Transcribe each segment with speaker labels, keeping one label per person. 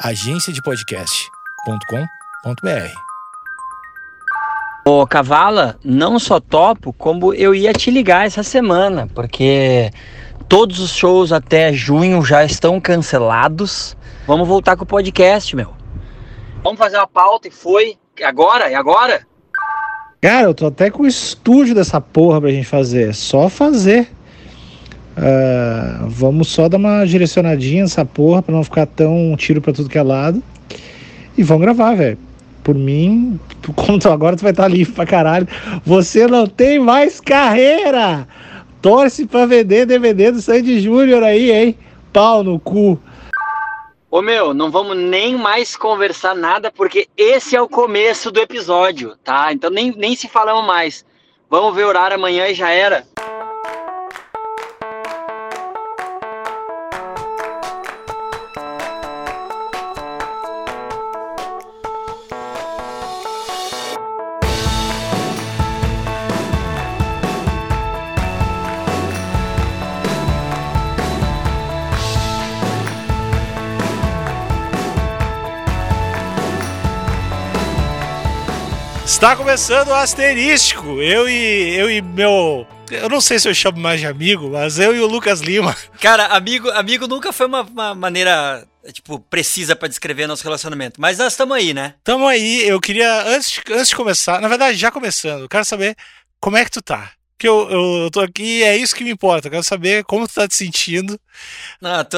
Speaker 1: agenciadepodcast.com.br.
Speaker 2: Ô, Cavala, não só topo, como eu ia te ligar essa semana, porque todos os shows até junho já estão cancelados. Vamos voltar com o podcast, meu. Vamos fazer uma pauta e foi. Agora? É agora?
Speaker 3: Cara, eu tô até com o estúdio dessa porra pra gente fazer. É só fazer. Uh, vamos só dar uma direcionadinha nessa porra pra não ficar tão tiro pra tudo que é lado. E vamos gravar, velho. Por mim, tu, agora tu vai estar tá livre pra caralho. Você não tem mais carreira! Torce pra vender DVD do Sandy Júnior aí, hein? Pau no cu.
Speaker 2: Ô meu, não vamos nem mais conversar nada, porque esse é o começo do episódio, tá? Então nem, nem se falamos mais. Vamos ver o horário amanhã e já era.
Speaker 1: Está começando o Asterístico. Eu e eu e meu eu não sei se eu chamo mais de amigo, mas eu e o Lucas Lima.
Speaker 2: Cara, amigo, amigo nunca foi uma, uma maneira, tipo, precisa para descrever nosso relacionamento. Mas nós estamos aí, né?
Speaker 1: Estamos aí. Eu queria, antes antes de começar, na verdade, já começando, eu quero saber como é que tu tá. Porque eu, eu, eu tô aqui é isso que me importa. Eu quero saber como tu tá te sentindo.
Speaker 2: Não, tô...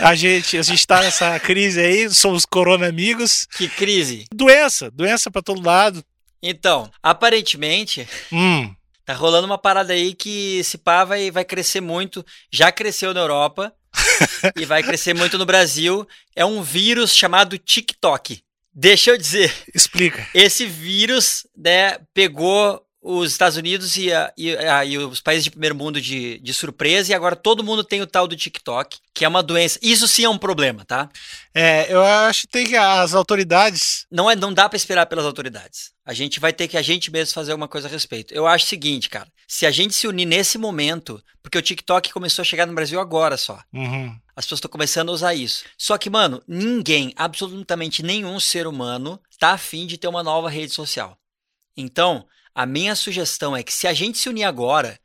Speaker 1: a, gente, a gente tá nessa crise aí, somos corona amigos.
Speaker 2: Que crise?
Speaker 1: Doença, doença para todo lado.
Speaker 2: Então, aparentemente,
Speaker 1: hum.
Speaker 2: tá rolando uma parada aí que esse pá vai, vai crescer muito. Já cresceu na Europa e vai crescer muito no Brasil. É um vírus chamado TikTok. Deixa eu dizer.
Speaker 1: Explica.
Speaker 2: Esse vírus, né, pegou os Estados Unidos e, a, e, a, e, os países de primeiro mundo de, de surpresa, e agora todo mundo tem o tal do TikTok, que é uma doença. Isso sim é um problema, tá?
Speaker 1: É, eu acho que tem que as autoridades.
Speaker 2: Não, é, não dá para esperar pelas autoridades. A gente vai ter que a gente mesmo fazer alguma coisa a respeito. Eu acho o seguinte, cara. Se a gente se unir nesse momento, porque o TikTok começou a chegar no Brasil agora só.
Speaker 1: Uhum.
Speaker 2: As pessoas estão começando a usar isso. Só que, mano, ninguém, absolutamente nenhum ser humano, tá afim de ter uma nova rede social. Então, a minha sugestão é que se a gente se unir agora,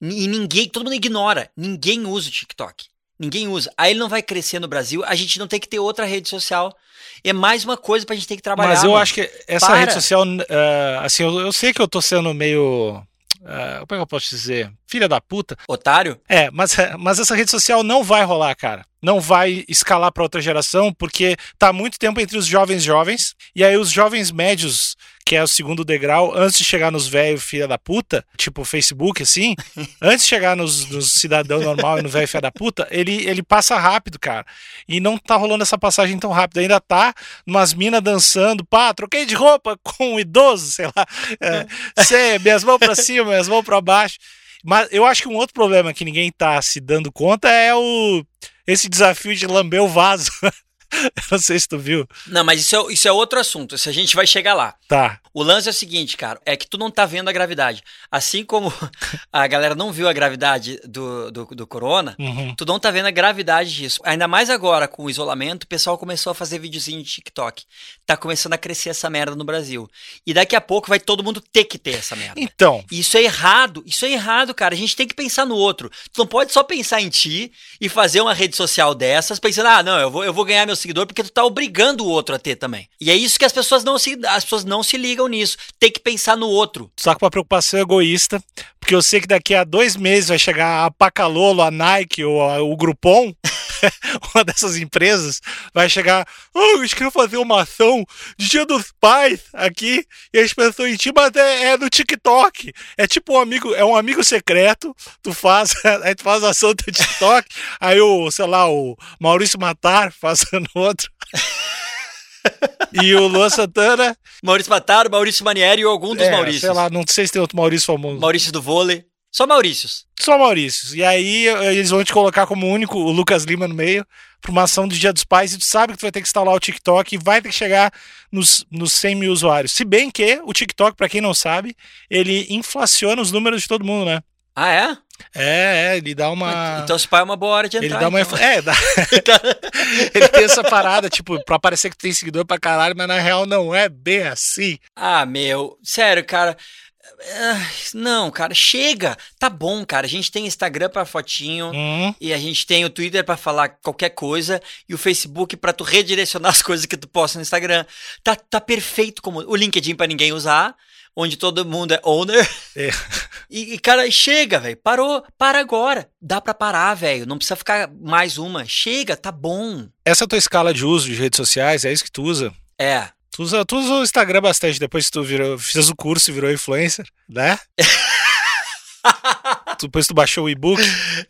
Speaker 2: e ninguém, todo mundo ignora, ninguém usa o TikTok. Ninguém usa. Aí ele não vai crescer no Brasil, a gente não tem que ter outra rede social. É mais uma coisa pra gente ter que trabalhar.
Speaker 1: Mas eu
Speaker 2: mano.
Speaker 1: acho que essa Para. rede social, uh, assim, eu, eu, sei que eu tô sendo meio. Uh, como é que eu posso dizer? Filha da puta.
Speaker 2: Otário?
Speaker 1: É, mas, mas essa rede social não vai rolar, cara. Não vai escalar para outra geração, porque tá muito tempo entre os jovens jovens, e aí os jovens médios que é o segundo degrau, antes de chegar nos velhos filha da puta, tipo o Facebook, assim, antes de chegar nos, nos cidadão normal e no velho filha da puta, ele, ele passa rápido, cara. E não tá rolando essa passagem tão rápido. Ainda tá umas minas dançando, pá, troquei de roupa com um idoso, sei lá. É, sei, minhas mãos pra cima, minhas mãos pra baixo. Mas eu acho que um outro problema que ninguém tá se dando conta é o esse desafio de lamber o vaso. não sei se tu viu.
Speaker 2: Não, mas isso é, isso é outro assunto. Se a gente vai chegar lá.
Speaker 1: Tá.
Speaker 2: O lance é o seguinte, cara, é que tu não tá vendo a gravidade. Assim como a galera não viu a gravidade do, do, do corona,
Speaker 1: uhum.
Speaker 2: tu não tá vendo a gravidade disso. Ainda mais agora, com o isolamento, o pessoal começou a fazer videozinho de TikTok. Tá começando a crescer essa merda no Brasil. E daqui a pouco vai todo mundo ter que ter essa merda.
Speaker 1: Então.
Speaker 2: Isso é errado. Isso é errado, cara. A gente tem que pensar no outro. Tu não pode só pensar em ti e fazer uma rede social dessas pensando, ah, não, eu vou, eu vou ganhar meu seguidor porque tu tá obrigando o outro a ter também. E é isso que as pessoas não se, as pessoas não se ligam nisso. Tem que pensar no outro.
Speaker 1: Só com uma preocupação egoísta, porque eu sei que daqui a dois meses vai chegar a Pacalolo, a Nike ou a, o Groupon. uma dessas empresas vai chegar, oh, eu queria fazer uma ação de Dia dos Pais aqui, e as pessoas em ti, mas é, é no TikTok. É tipo um amigo, é um amigo secreto, tu faz, aí tu faz a ação do TikTok, aí o, sei lá, o Maurício Matar fazendo outro. e o Luan Santana.
Speaker 2: Maurício Matar, Maurício Manieri ou algum dos
Speaker 1: é,
Speaker 2: Maurícios.
Speaker 1: Sei lá, não sei se tem outro Maurício famoso.
Speaker 2: Maurício do vôlei. Só Maurícios.
Speaker 1: Só Maurícios. E aí eles vão te colocar como único o Lucas Lima no meio para uma ação do Dia dos Pais e tu sabe que tu vai ter que instalar o TikTok e vai ter que chegar nos, nos 100 mil usuários. Se bem que o TikTok, para quem não sabe, ele inflaciona os números de todo mundo, né?
Speaker 2: Ah, é?
Speaker 1: É, é, ele dá uma.
Speaker 2: Então, se pai é uma boa hora de entrar.
Speaker 1: Ele dá uma.
Speaker 2: então.
Speaker 1: É, dá... ele tem essa parada, tipo, pra parecer que tem seguidor pra caralho, mas na real não é bem assim.
Speaker 2: Ah, meu, sério, cara. Ah, Não, cara, chega. Tá bom, cara. A gente tem Instagram pra fotinho.
Speaker 1: Hum,
Speaker 2: E a gente tem o Twitter pra falar qualquer coisa e o Facebook pra tu redirecionar as coisas que tu posta no Instagram. Tá, tá perfeito como o LinkedIn pra ninguém usar, onde todo mundo é owner.
Speaker 1: É.
Speaker 2: E, e, cara, chega, velho. Parou, para agora. Dá pra parar, velho. Não precisa ficar mais uma. Chega, tá bom.
Speaker 1: Essa é a tua escala de uso de redes sociais, é isso que tu usa?
Speaker 2: É.
Speaker 1: Tu usa, tu usa o Instagram bastante depois que tu virou, fez o curso e virou influencer, né? Depois tu baixou o e-book.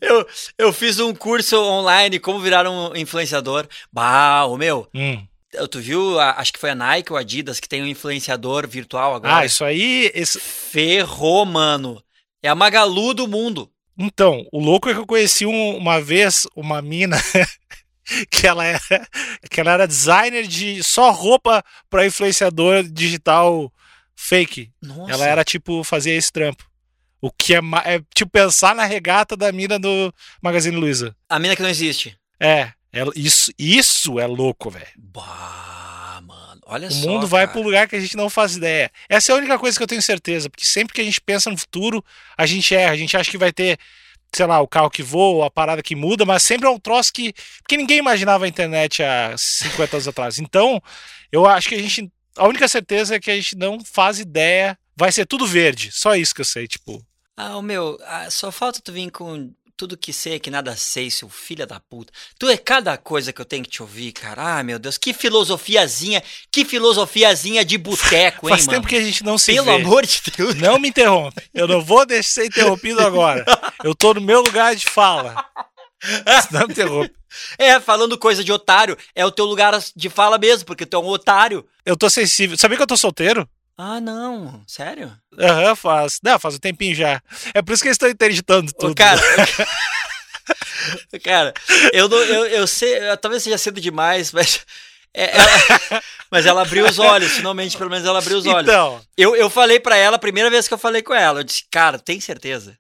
Speaker 2: Eu, eu fiz um curso online, como virar um influenciador. Bah, ô meu,
Speaker 1: Hum.
Speaker 2: tu viu, a- acho que foi a Nike ou a Adidas que tem um influenciador virtual agora.
Speaker 1: Ah, isso aí. esse-
Speaker 2: Ferrou, mano. É a Magalu do mundo.
Speaker 1: Então, o louco é que eu conheci um- uma vez uma mina que ela era, que ela era designer de só roupa para influenciador digital fake.
Speaker 2: Nossa.
Speaker 1: Ela era tipo, fazia esse trampo. O que é, é tipo pensar na regata da mina do Magazine Luiza.
Speaker 2: A mina que não existe.
Speaker 1: É, ela- isso, isso é louco, velho.
Speaker 2: Bah, mano. Olha
Speaker 1: O
Speaker 2: só.
Speaker 1: mundo vai
Speaker 2: cara.
Speaker 1: pro lugar que a gente não faz ideia. Essa é a única coisa que eu tenho certeza, porque sempre que a gente pensa no futuro, a gente erra. A gente acha que vai ter, sei lá, o carro que voa, a parada que muda, mas sempre é um troço que. Porque ninguém imaginava a internet há 50 anos atrás. Então, eu acho que a gente. A única certeza é que a gente não faz ideia. Vai ser tudo verde. Só isso que eu sei, tipo.
Speaker 2: Ah, o meu, ah, só falta tu vir com tudo que sei que nada sei, seu filho da puta. Tu é cada coisa que eu tenho que te ouvir, cara. Ah, meu Deus, que filosofiazinha, que filosofiazinha de boteco, hein,
Speaker 1: Faz
Speaker 2: mano?
Speaker 1: tempo que a gente não se
Speaker 2: Pelo
Speaker 1: vê.
Speaker 2: amor de Deus.
Speaker 1: Não me interrompe. Eu não vou deixar ser interrompido agora. Eu tô no meu lugar de fala. Não me interrompe.
Speaker 2: É, falando coisa de otário, é o teu lugar de fala mesmo, porque tu é um otário.
Speaker 1: Eu tô sensível. Sabia que eu tô solteiro?
Speaker 2: Ah, não, sério?
Speaker 1: Aham, faz. Não, faz um tempinho já. É por isso que eles estão interditando tudo.
Speaker 2: Ô, cara, cara, eu, não, eu, eu sei, talvez seja cedo demais, mas. é, ela- mas ela abriu os olhos, finalmente, pelo menos ela abriu os olhos.
Speaker 1: Então,
Speaker 2: Eu, eu falei pra ela, a primeira vez que eu falei com ela, eu disse, cara, tem certeza?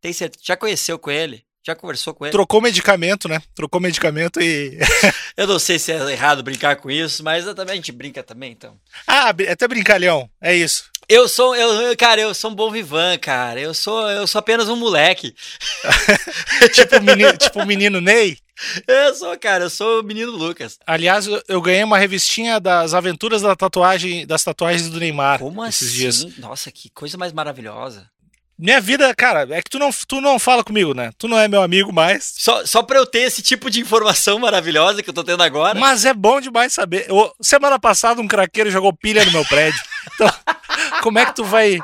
Speaker 2: Tem certeza? Já conheceu com ele? Já conversou com ele?
Speaker 1: trocou medicamento, né? Trocou medicamento e.
Speaker 2: Eu não sei se é errado brincar com isso, mas também, a gente brinca também, então.
Speaker 1: ah, br- até brincalhão. É isso.
Speaker 2: Eu sou, eu, cara, eu sou um bom vivan, cara. Eu sou, eu sou apenas um moleque.
Speaker 1: tipo o menino, tipo menino Ney.
Speaker 2: Eu sou, cara, eu sou o menino Lucas.
Speaker 1: Aliás, eu, eu ganhei uma revistinha das aventuras da tatuagem, das tatuagens do Neymar
Speaker 2: Como
Speaker 1: esses
Speaker 2: assim?
Speaker 1: dias.
Speaker 2: Nossa, que coisa mais maravilhosa.
Speaker 1: Minha vida, cara, é que tu não, tu não fala comigo, né? Tu não é meu amigo mais.
Speaker 2: Só, só pra eu ter esse tipo de informação maravilhosa que eu tô tendo agora.
Speaker 1: Mas é bom demais saber. Eu- semana passada, um craqueiro jogou pilha no meu prédio. Então, como é que tu vai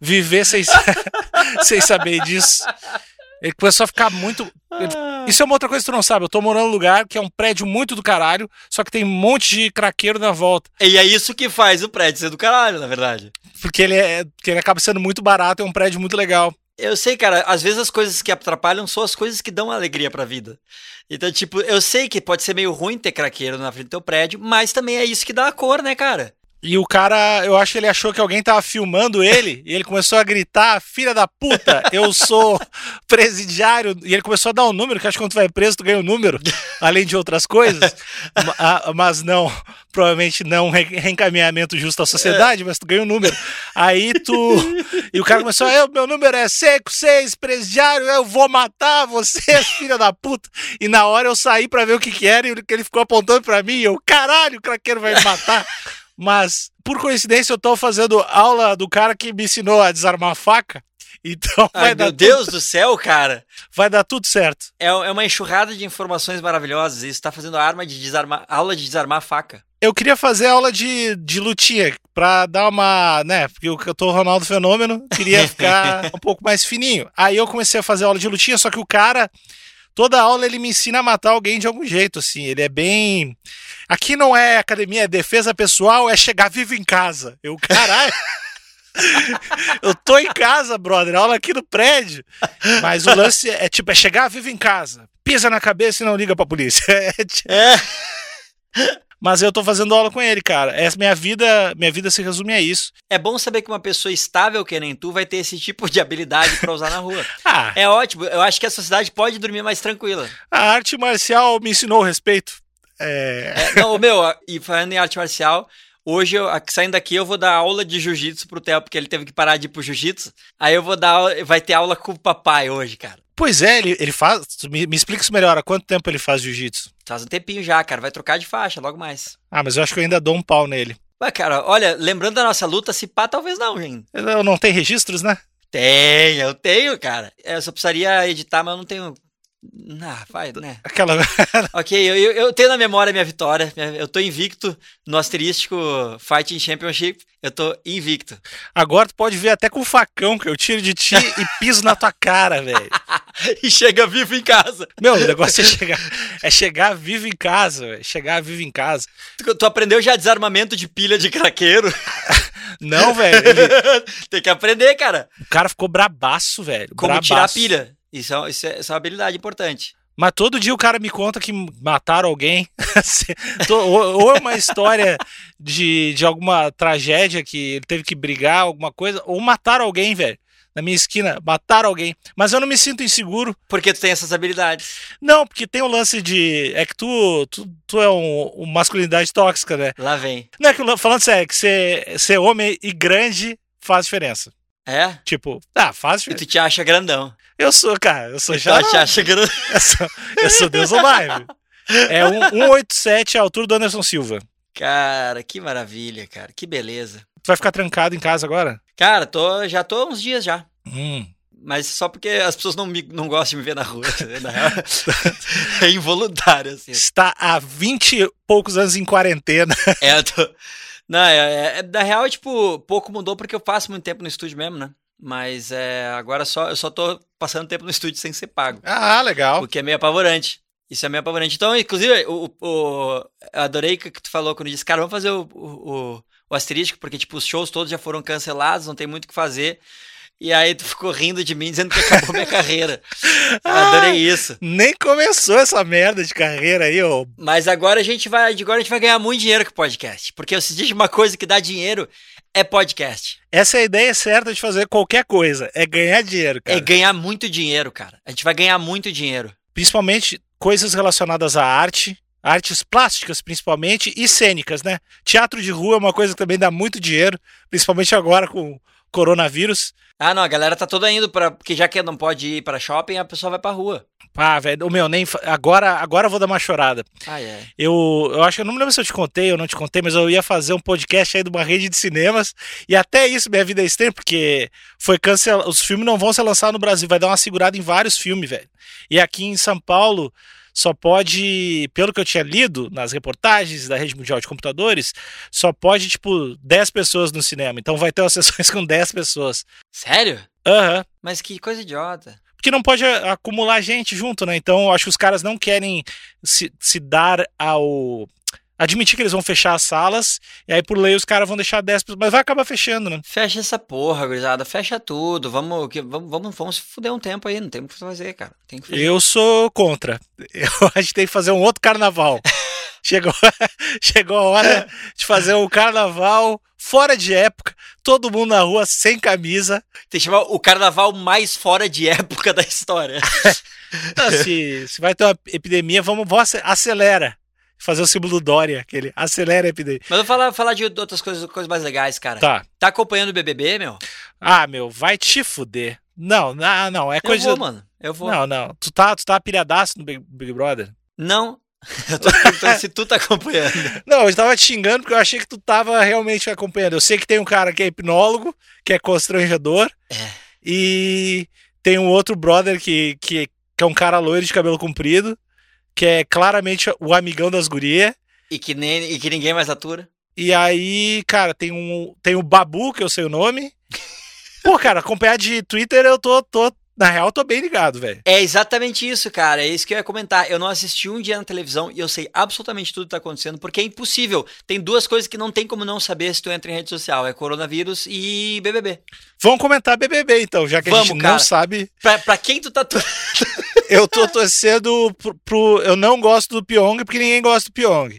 Speaker 1: viver sem, sem saber disso? Ele começou a ficar muito.
Speaker 2: Ah.
Speaker 1: Isso é uma outra coisa que tu não sabe. Eu tô morando num lugar que é um prédio muito do caralho, só que tem um monte de craqueiro na volta.
Speaker 2: E é isso que faz o prédio ser do caralho, na verdade.
Speaker 1: Porque ele, é, porque ele acaba sendo muito barato, é um prédio muito legal.
Speaker 2: Eu sei, cara, às vezes as coisas que atrapalham são as coisas que dão alegria pra vida. Então, tipo, eu sei que pode ser meio ruim ter craqueiro na frente do teu prédio, mas também é isso que dá a cor, né, cara?
Speaker 1: E o cara, eu acho que ele achou que alguém tava filmando ele, e ele começou a gritar: Filha da puta, eu sou presidiário. E ele começou a dar um número, que acho que quando tu vai preso, tu ganha um número, além de outras coisas. Ah, mas não, provavelmente não re- reencaminhamento justo à sociedade, mas tu ganha um número. Aí tu. E o cara começou: eu, meu número é seco, seis, presidiário, eu vou matar você, filha da puta. E na hora eu saí pra ver o que que era, e ele ficou apontando pra mim, e eu, caralho, o craqueiro vai me matar. Mas, por coincidência, eu tô fazendo aula do cara que me ensinou a desarmar a faca. Então vai,
Speaker 2: Ai,
Speaker 1: dar
Speaker 2: meu
Speaker 1: tudo,
Speaker 2: Deus do céu, cara.
Speaker 1: vai dar tudo certo.
Speaker 2: É, é uma enxurrada de informações maravilhosas. Isso tá fazendo arma de desarmar, aula de desarmar a faca.
Speaker 1: Eu queria fazer aula de, de lutinha pra dar uma. né? Porque eu, eu tô Ronaldo Fenômeno, queria ficar um pouco mais fininho. Aí eu comecei a fazer aula de lutinha, só que o cara. Toda aula ele me ensina a matar alguém de algum jeito, assim. Ele é bem. Aqui não é academia, é defesa pessoal, é chegar vivo em casa. Eu, caralho. Eu tô em casa, brother, aula aqui no prédio. Mas o lance é tipo, é chegar vivo em casa. Pisa na cabeça e não liga pra polícia. É, ti-
Speaker 2: É.
Speaker 1: Mas eu tô fazendo aula com ele, cara. Essa minha vida, minha vida se resume a isso.
Speaker 2: É bom saber que uma pessoa estável que nem tu vai ter esse tipo de habilidade pra usar na rua.
Speaker 1: Ah,
Speaker 2: É ótimo. Eu acho que a sociedade pode dormir mais tranquila.
Speaker 1: a arte marcial me ensinou o respeito. É,
Speaker 2: É, não, meu, e falando em arte marcial, hoje, eu, saindo daqui, eu vou dar aula de jiu-jitsu pro Theo, porque ele teve que parar de ir pro jiu-jitsu. Aí eu vou dar aula, vai ter aula com o papai hoje, cara.
Speaker 1: Pois é, ele, ele faz. Me, me explica isso melhor. Há quanto tempo ele faz jiu-jitsu?
Speaker 2: Faz um tempinho já, cara. Vai trocar de faixa logo mais.
Speaker 1: Ah, mas eu acho que eu ainda dou um pau nele.
Speaker 2: Mas, cara, olha, lembrando da nossa luta, se pá, talvez não, gente.
Speaker 1: Eu não tem registros, né?
Speaker 2: Tem, eu tenho, cara. Eu só precisaria editar, mas eu não tenho. Ah, vai, né?
Speaker 1: Aquela.
Speaker 2: Ok, eu, eu, tenho na memória a minha vitória. Eu tô invicto no asterístico Fighting Championship. Eu tô invicto.
Speaker 1: Agora tu pode ver até com o facão que eu tiro de ti e piso na tua cara, velho.
Speaker 2: e chega vivo em casa.
Speaker 1: Meu, o negócio é chegar, é chegar vivo em casa, velho. Chegar vivo em casa.
Speaker 2: Tu, tu aprendeu já desarmamento de pilha de craqueiro?
Speaker 1: Não, velho. ele-
Speaker 2: Tem que aprender, cara.
Speaker 1: O cara ficou brabaço, velho.
Speaker 2: Como
Speaker 1: brabaço.
Speaker 2: tirar a pilha. Isso, é, isso, é, isso é uma habilidade importante.
Speaker 1: Mas todo dia o cara me conta que mataram alguém. Ou é uma história de, de alguma tragédia que ele teve que brigar, alguma coisa, ou mataram alguém, velho. Na minha esquina, mataram alguém. Mas eu não me sinto inseguro.
Speaker 2: Porque tu tem essas habilidades.
Speaker 1: Não, porque tem o lance de. É que tu, tu, tu é um, um masculinidade tóxica, né?
Speaker 2: Lá vem.
Speaker 1: Não é que, falando sério, que ser, ser homem e grande faz diferença.
Speaker 2: É?
Speaker 1: Tipo, ah, faz
Speaker 2: E
Speaker 1: diferença.
Speaker 2: tu te acha grandão.
Speaker 1: Eu sou, cara, eu sou
Speaker 2: Tu
Speaker 1: já.
Speaker 2: te acha grandão.
Speaker 1: Eu sou, eu sou Deus Live. É um 187 a altura do Anderson Silva.
Speaker 2: Cara, que maravilha, cara. Que beleza.
Speaker 1: Tu vai ficar trancado em casa agora?
Speaker 2: Cara, tô, já tô há uns dias já.
Speaker 1: Hum.
Speaker 2: Mas só porque as pessoas não, me, não gostam de me ver na rua. É involuntário, assim.
Speaker 1: Está há 20 e poucos anos em quarentena.
Speaker 2: É, eu tô... Não, é, é- na real, é, tipo, pouco mudou porque eu passo muito tempo no estúdio mesmo, né? Mas é, agora só, eu só tô passando tempo no estúdio sem ser pago.
Speaker 1: Ah, legal.
Speaker 2: O que é meio apavorante. Isso é meio apavorante. Então, inclusive, o, o- o- eu adorei que tu falou quando disse, cara, vamos fazer o, o, o- o asterístico, porque, tipo, os shows todos já foram cancelados, não tem muito o que fazer. E aí tu ficou rindo de mim, dizendo que acabou minha carreira. Eu adorei isso.
Speaker 1: Nem começou essa merda de carreira aí, ô.
Speaker 2: Mas agora a gente vai, agora a gente vai ganhar muito dinheiro com podcast. Porque se diz uma coisa que dá dinheiro, é podcast.
Speaker 1: Essa é a ideia certa de fazer qualquer coisa. É ganhar dinheiro, cara.
Speaker 2: É ganhar muito dinheiro, cara. A gente vai ganhar muito dinheiro.
Speaker 1: Principalmente coisas relacionadas à arte. Artes plásticas, principalmente, e cênicas, né? Teatro de rua é uma coisa que também dá muito dinheiro, principalmente agora com o coronavírus.
Speaker 2: Ah, não, a galera tá toda indo para porque já que não pode ir pra shopping, a pessoa vai pra rua.
Speaker 1: Ah, velho, o meu, nem. Agora, agora eu vou dar uma chorada.
Speaker 2: Ah, é.
Speaker 1: Eu, eu acho que eu não me lembro se eu te contei ou não te contei, mas eu ia fazer um podcast aí de uma rede de cinemas. E até isso, minha vida é estranha, porque foi cancelado. Os filmes não vão ser lançados no Brasil, vai dar uma segurada em vários filmes, velho. E aqui em São Paulo só pode, pelo que eu tinha lido nas reportagens da Rede Mundial de Computadores, só pode, tipo, 10 pessoas no cinema. Então vai ter umas sessões com 10 pessoas.
Speaker 2: Sério?
Speaker 1: Aham.
Speaker 2: Mas que coisa idiota.
Speaker 1: Porque não pode acumular gente junto, né? Então eu acho que os caras não querem se, se dar ao. Admitir que eles vão fechar as salas, e aí por lei os caras vão deixar 10 pessoas, mas vai acabar fechando, né?
Speaker 2: Fecha essa porra, gurizada. Fecha tudo. Vamos, que, vamos, vamos, vamos fuder um tempo aí. Não tem o que fazer, cara. Tem que fazer.
Speaker 1: Eu sou contra. Eu acho que tem que fazer um outro carnaval. Chegou, chegou a hora de fazer um carnaval fora de época, todo mundo na rua sem camisa.
Speaker 2: Tem que chamar o carnaval mais fora de época da história.
Speaker 1: Não, se, se vai ter uma epidemia, vamos, vamos ace- acelera. Fazer o símbolo do Dória, aquele acelera a epidemia.
Speaker 2: Mas eu vou falar, falar de outras coisas, coisas mais legais, cara.
Speaker 1: Tá.
Speaker 2: Tá acompanhando o BBB, meu?
Speaker 1: Ah, meu, vai te fuder. Não, não, não, é
Speaker 2: Eu
Speaker 1: coisa.
Speaker 2: vou, mano. Eu vou.
Speaker 1: Não, não. Tu tá, tu tá pilhadaço no Big, Big Brother?
Speaker 2: Não. Eu tô perguntando se tu tá acompanhando.
Speaker 1: Não, eu tava te xingando porque eu achei que tu tava realmente acompanhando. Eu sei que tem um cara que é hipnólogo, que é constrangedor.
Speaker 2: É.
Speaker 1: E tem um outro brother que, que, que é um cara loiro de cabelo comprido, que é claramente o amigão das gurias.
Speaker 2: E que, nem, e que ninguém mais atura.
Speaker 1: E aí, cara, tem um tem o Babu, que eu sei o nome. Pô, cara, acompanhar de Twitter eu tô, tô na real, eu tô bem ligado, velho.
Speaker 2: É exatamente isso, cara. É isso que eu ia comentar. Eu não assisti um dia na televisão e eu sei absolutamente tudo que tá acontecendo, porque é impossível. Tem duas coisas que não tem como não saber se tu entra em rede social: é coronavírus e BBB.
Speaker 1: Vamos comentar BBB então, já que a
Speaker 2: Vamos,
Speaker 1: gente
Speaker 2: cara.
Speaker 1: não sabe.
Speaker 2: Pra, pra quem tu tá.
Speaker 1: Eu tô torcendo pro, pro- Eu não gosto do Pyong porque ninguém gosta do Pyong.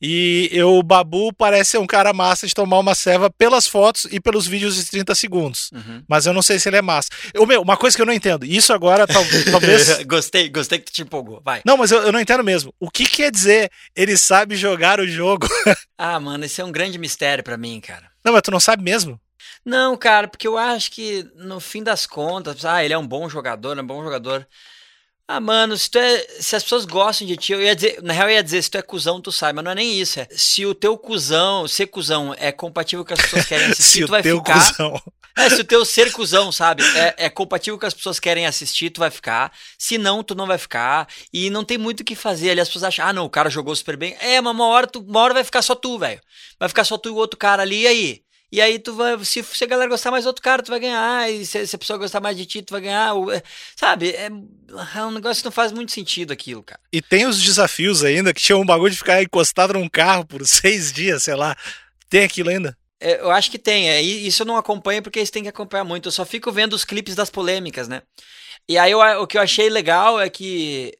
Speaker 1: E eu, o Babu parece ser um cara massa de tomar uma ceva pelas fotos e pelos vídeos de 30 segundos.
Speaker 2: Uhum.
Speaker 1: Mas eu não sei se ele é massa. Eu, meu, uma coisa que eu não entendo. Isso agora tal, talvez.
Speaker 2: gostei, gostei que tu te empolgou. Vai.
Speaker 1: Não, mas eu, eu não entendo mesmo. O que quer dizer ele sabe jogar o jogo?
Speaker 2: ah, mano, esse é um grande mistério para mim, cara.
Speaker 1: Não, mas tu não sabe mesmo?
Speaker 2: Não, cara, porque eu acho que no fim das contas, ah, ele é um bom jogador, é um bom jogador. Ah, mano, se, tu é, se as pessoas gostam de ti, eu ia dizer, na real eu ia dizer, se tu é cuzão, tu sai, mas não é nem isso, é se o teu cuzão, ser cuzão é compatível com as pessoas querem assistir, tu vai ficar. Cuzão. É, se o teu ser cuzão, sabe, é, é compatível com as pessoas querem assistir, tu vai ficar. Se não, tu não vai ficar. E não tem muito o que fazer ali. As pessoas acham, ah, não, o cara jogou super bem. É, mas uma hora, tu, uma hora vai ficar só tu, velho. Vai ficar só tu e o outro cara ali, e aí? E aí tu vai, se, se a galera gostar mais do outro cara, tu vai ganhar. E se, se, a pessoa gostar mais de ti, tu vai ganhar. É, sabe? É, é, um negócio que não faz muito sentido aquilo, cara.
Speaker 1: E tem os desafios ainda, que tinha um bagulho de ficar encostado num carro por seis dias, sei lá. Tem aquilo ainda?
Speaker 2: É, eu acho que tem. É, isso eu não acompanho porque eles têm que acompanhar muito. Eu só fico vendo os clipes das polêmicas, né? E aí eu, o que eu achei legal é que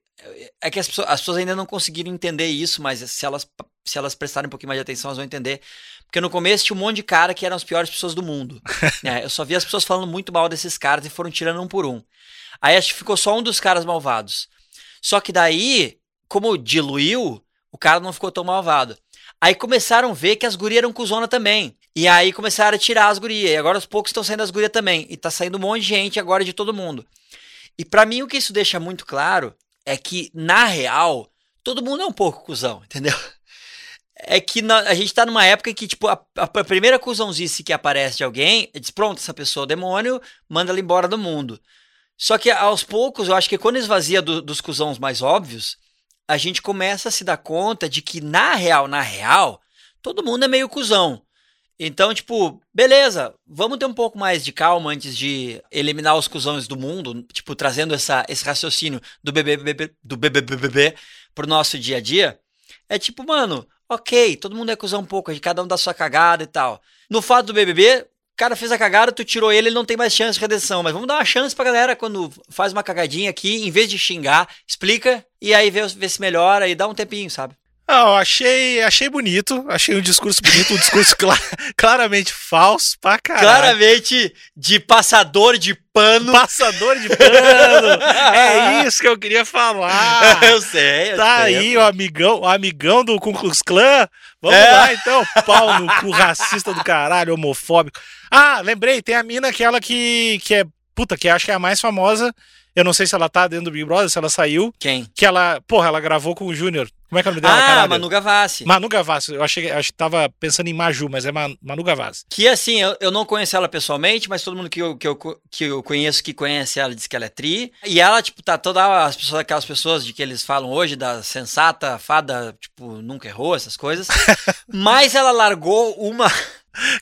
Speaker 2: é que as pessoas, as pessoas ainda não conseguiram entender isso, mas se elas, se elas prestarem um pouquinho mais de atenção, elas vão entender porque no começo tinha um monte de cara que eram as piores pessoas do mundo. é, eu só vi as pessoas falando muito mal desses caras e foram tirando um por um. Aí acho que ficou só um dos caras malvados. Só que daí, como diluiu, o cara não ficou tão malvado. Aí começaram a ver que as gurias eram cuzona também. E aí começaram a tirar as gurias. E agora aos poucos estão saindo as gurias também. E tá saindo um monte de gente agora de todo mundo. E para mim o que isso deixa muito claro é que, na real, todo mundo é um pouco cuzão, entendeu? É que na, a gente tá numa época que, tipo, a, a primeira cuzãozice que aparece de alguém, é diz, pronto, essa pessoa é demônio, manda ela embora do mundo. Só que aos poucos, eu acho que quando esvazia do, dos cuzãos mais óbvios, a gente começa a se dar conta de que, na real, na real, todo mundo é meio cuzão. Então, tipo, beleza, vamos ter um pouco mais de calma antes de eliminar os cuzões do mundo, tipo, trazendo essa, esse raciocínio do BBB, do BBBB pro nosso dia a dia. É tipo, mano, ok, todo mundo é acusar um pouco, cada um dá sua cagada e tal. No fato do BBB, o cara fez a cagada, tu tirou ele, ele não tem mais chance de redenção. Mas vamos dar uma chance pra galera quando faz uma cagadinha aqui, em vez de xingar, explica e aí vê, vê se melhora e dá um tempinho, sabe?
Speaker 1: Ah, eu achei, achei bonito, achei um discurso bonito, um discurso clar, claramente falso pra caralho.
Speaker 2: Claramente de passador de pano.
Speaker 1: Passador de pano. é isso que eu queria falar.
Speaker 2: eu sei. Eu
Speaker 1: tá
Speaker 2: sei,
Speaker 1: aí o amigão, o amigão do Ku Klux Klan. Vamos é. lá então, pau no cu racista do caralho, homofóbico. Ah, lembrei, tem a mina aquela que, que é, puta, que acho que é a mais famosa. Eu não sei se ela tá dentro do Big Brother, se ela saiu.
Speaker 2: Quem?
Speaker 1: Que ela, porra, ela gravou com o Júnior. Como é que é o nome dela?
Speaker 2: Ah,
Speaker 1: caralho?
Speaker 2: Manu Gavassi.
Speaker 1: Manu Gavassi. Eu achei, eu tava pensando em Maju, mas é Manu Gavassi.
Speaker 2: Que assim, eu, eu não conheço ela pessoalmente, mas todo mundo que eu, que, eu, que eu conheço que conhece ela diz que ela é tri. E ela, tipo, tá toda as pessoas, aquelas pessoas de que eles falam hoje, da sensata, fada, tipo, nunca errou, essas coisas. mas ela largou uma.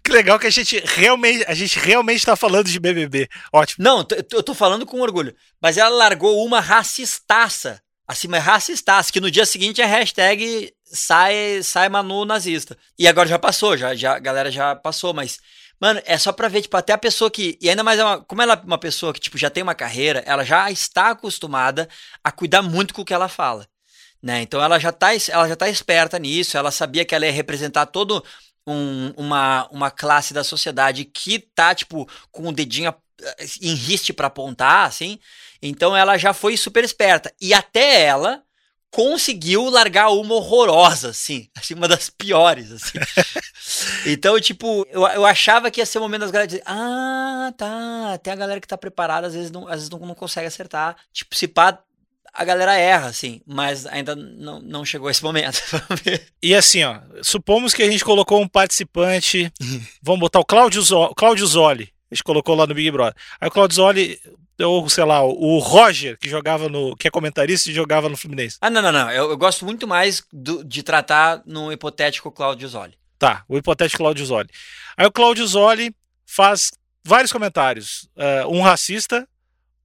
Speaker 1: Que legal que a gente realmente, a gente realmente tá falando de BBB. Ótimo.
Speaker 2: Não, eu tô falando com orgulho. Mas ela largou uma racistaça acima racistaço, que no dia seguinte é hashtag sai, sai Manu nazista. E agora já passou, já, já, a galera já passou, mas. Mano, é só pra ver, tipo, até a pessoa que. E ainda mais, é uma, como ela é uma pessoa que, tipo, já tem uma carreira, ela já está acostumada a cuidar muito com o que ela fala. Né? Então ela já tá, ela já tá esperta nisso, ela sabia que ela ia representar todo um, uma, uma classe da sociedade que tá, tipo, com o dedinho em riste para apontar, assim. Então ela já foi super esperta. E até ela conseguiu largar uma horrorosa, assim. Assim, uma das piores, assim. então, tipo, eu, eu achava que ia ser o momento das galera dizer, ah, tá, tem a galera que tá preparada, às vezes não, às vezes não, não consegue acertar. Tipo, se pá, a galera erra, assim, mas ainda não, não chegou esse momento.
Speaker 1: e assim, ó, supomos que a gente colocou um participante, vamos botar o Claudio Zoli, a gente colocou lá no Big Brother. Aí o Claudio Zoli ou sei lá, o Roger, que jogava no. que é comentarista e jogava no Fluminense.
Speaker 2: Ah, não, não, não. Eu, eu gosto muito mais do, de tratar no hipotético Claudio Zoli.
Speaker 1: Tá, o hipotético Claudio Zoli. Aí o Claudio Zoli faz vários comentários. Uh, um racista,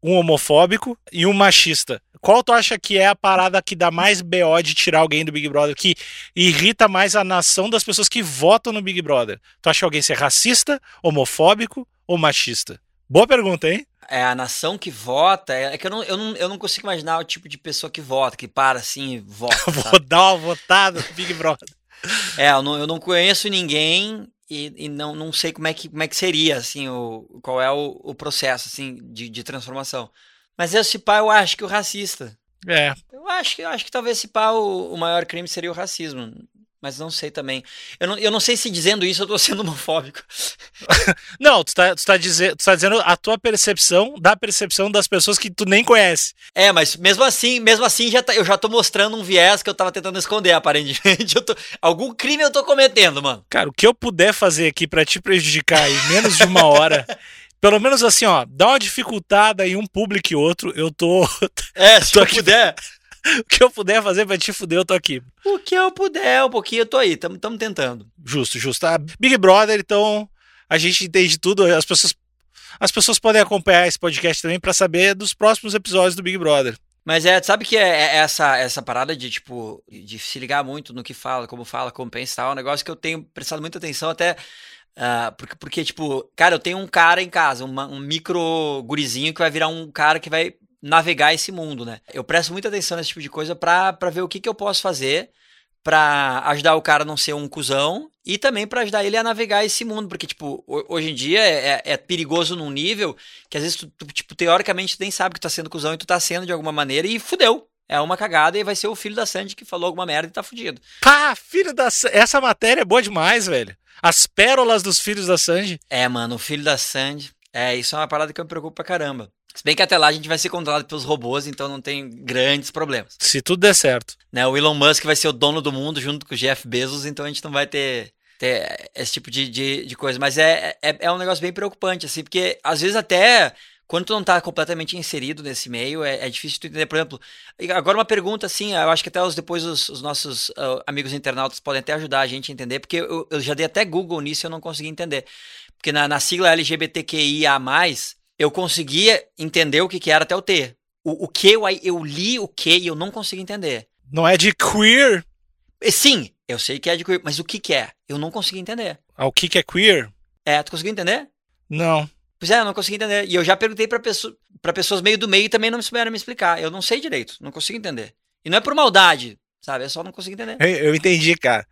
Speaker 1: um homofóbico e um machista. Qual tu acha que é a parada que dá mais BO de tirar alguém do Big Brother, que irrita mais a nação das pessoas que votam no Big Brother? Tu acha que alguém ser racista, homofóbico ou machista? Boa pergunta, hein?
Speaker 2: é a nação que vota. É, é, que eu não, eu, não, eu não consigo imaginar o tipo de pessoa que vota, que para assim e vota.
Speaker 1: Vou dar uma votada Big Brother.
Speaker 2: É, eu não, eu não conheço ninguém e, e, não, não sei como é que, como é que seria, assim, o, qual é o, o processo, assim, de, de transformação. Mas esse pá, eu acho que o racista.
Speaker 1: É.
Speaker 2: Eu acho que, eu acho que talvez esse pá, o, o maior crime seria o racismo. Mas não sei também. Eu não, eu não sei se dizendo isso eu tô sendo homofóbico.
Speaker 1: não, tu tá, tu, tá dizendo, tu tá dizendo a tua percepção da percepção das pessoas que tu nem conhece.
Speaker 2: É, mas mesmo assim, mesmo assim já tá, eu já tô mostrando um viés que eu tava tentando esconder, aparentemente. Tô, algum crime eu tô cometendo, mano.
Speaker 1: Cara, o que eu puder fazer aqui para te prejudicar em menos de uma hora. Pelo menos assim, ó, dá uma dificultada em um público e outro, eu tô.
Speaker 2: É, se tô eu aqui... puder.
Speaker 1: o que eu puder fazer pra te fuder, eu tô aqui.
Speaker 2: O que eu puder, um pouquinho eu tô aí, tamo, tamo tentando.
Speaker 1: Justo, justo. Tá? Big Brother, então a gente entende tudo, as pessoas, as pessoas podem acompanhar esse podcast também para saber dos próximos episódios do Big Brother.
Speaker 2: Mas é, sabe que é, é, essa essa parada de, tipo, de se ligar muito no que fala, como fala, como pensa e tal, é um negócio que eu tenho prestado muita atenção até. Uh, porque, porque, tipo, cara, eu tenho um cara em casa, uma, um micro gurizinho que vai virar um cara que vai navegar esse mundo, né? Eu presto muita atenção nesse tipo de coisa pra, pra ver o que, que eu posso fazer para ajudar o cara a não ser um cuzão e também para ajudar ele a navegar esse mundo, porque, tipo, hoje em dia é, é, é perigoso num nível que às vezes tu, tu, tipo, teoricamente tu nem sabe que tu tá sendo cuzão e tu tá sendo de alguma maneira e fudeu. É uma cagada e vai ser o filho da Sandy que falou alguma merda e tá fudido.
Speaker 1: Pá, filho da Essa matéria é boa demais, velho. As pérolas dos filhos da Sandy.
Speaker 2: É, mano, o filho da Sandy. É, isso é uma parada que eu me preocupo pra caramba. Se bem que até lá a gente vai ser controlado pelos robôs, então não tem grandes problemas.
Speaker 1: Se tudo der certo.
Speaker 2: Né, o Elon Musk vai ser o dono do mundo junto com o Jeff Bezos, então a gente não vai ter, ter esse tipo de, de, de coisa. Mas é, é, é, um negócio bem preocupante, assim, porque às vezes até quando tu não tá completamente inserido nesse meio, é, é difícil tu entender. Por exemplo, agora uma pergunta assim, eu acho que até os, depois os, os nossos uh, amigos internautas podem até ajudar a gente a entender, porque eu, eu já dei até Google nisso e eu não consegui entender. Porque na, na sigla LGBTQIA+, eu conseguia entender o que, que era até o T. O, o que eu, eu li o que e eu não consigo entender.
Speaker 1: Não é de queer?
Speaker 2: Sim, eu sei que é de queer, mas o que, que é? Eu não consegui entender.
Speaker 1: Ah, o que, que é queer?
Speaker 2: É, tu conseguiu entender?
Speaker 1: Não.
Speaker 2: Pois é, eu não consegui entender. E eu já perguntei para pessoa, pessoas meio do meio e também não me souberam me explicar. Eu não sei direito, não consigo entender. E não é por maldade, sabe? É só não consigo entender.
Speaker 1: Eu, eu entendi, cara.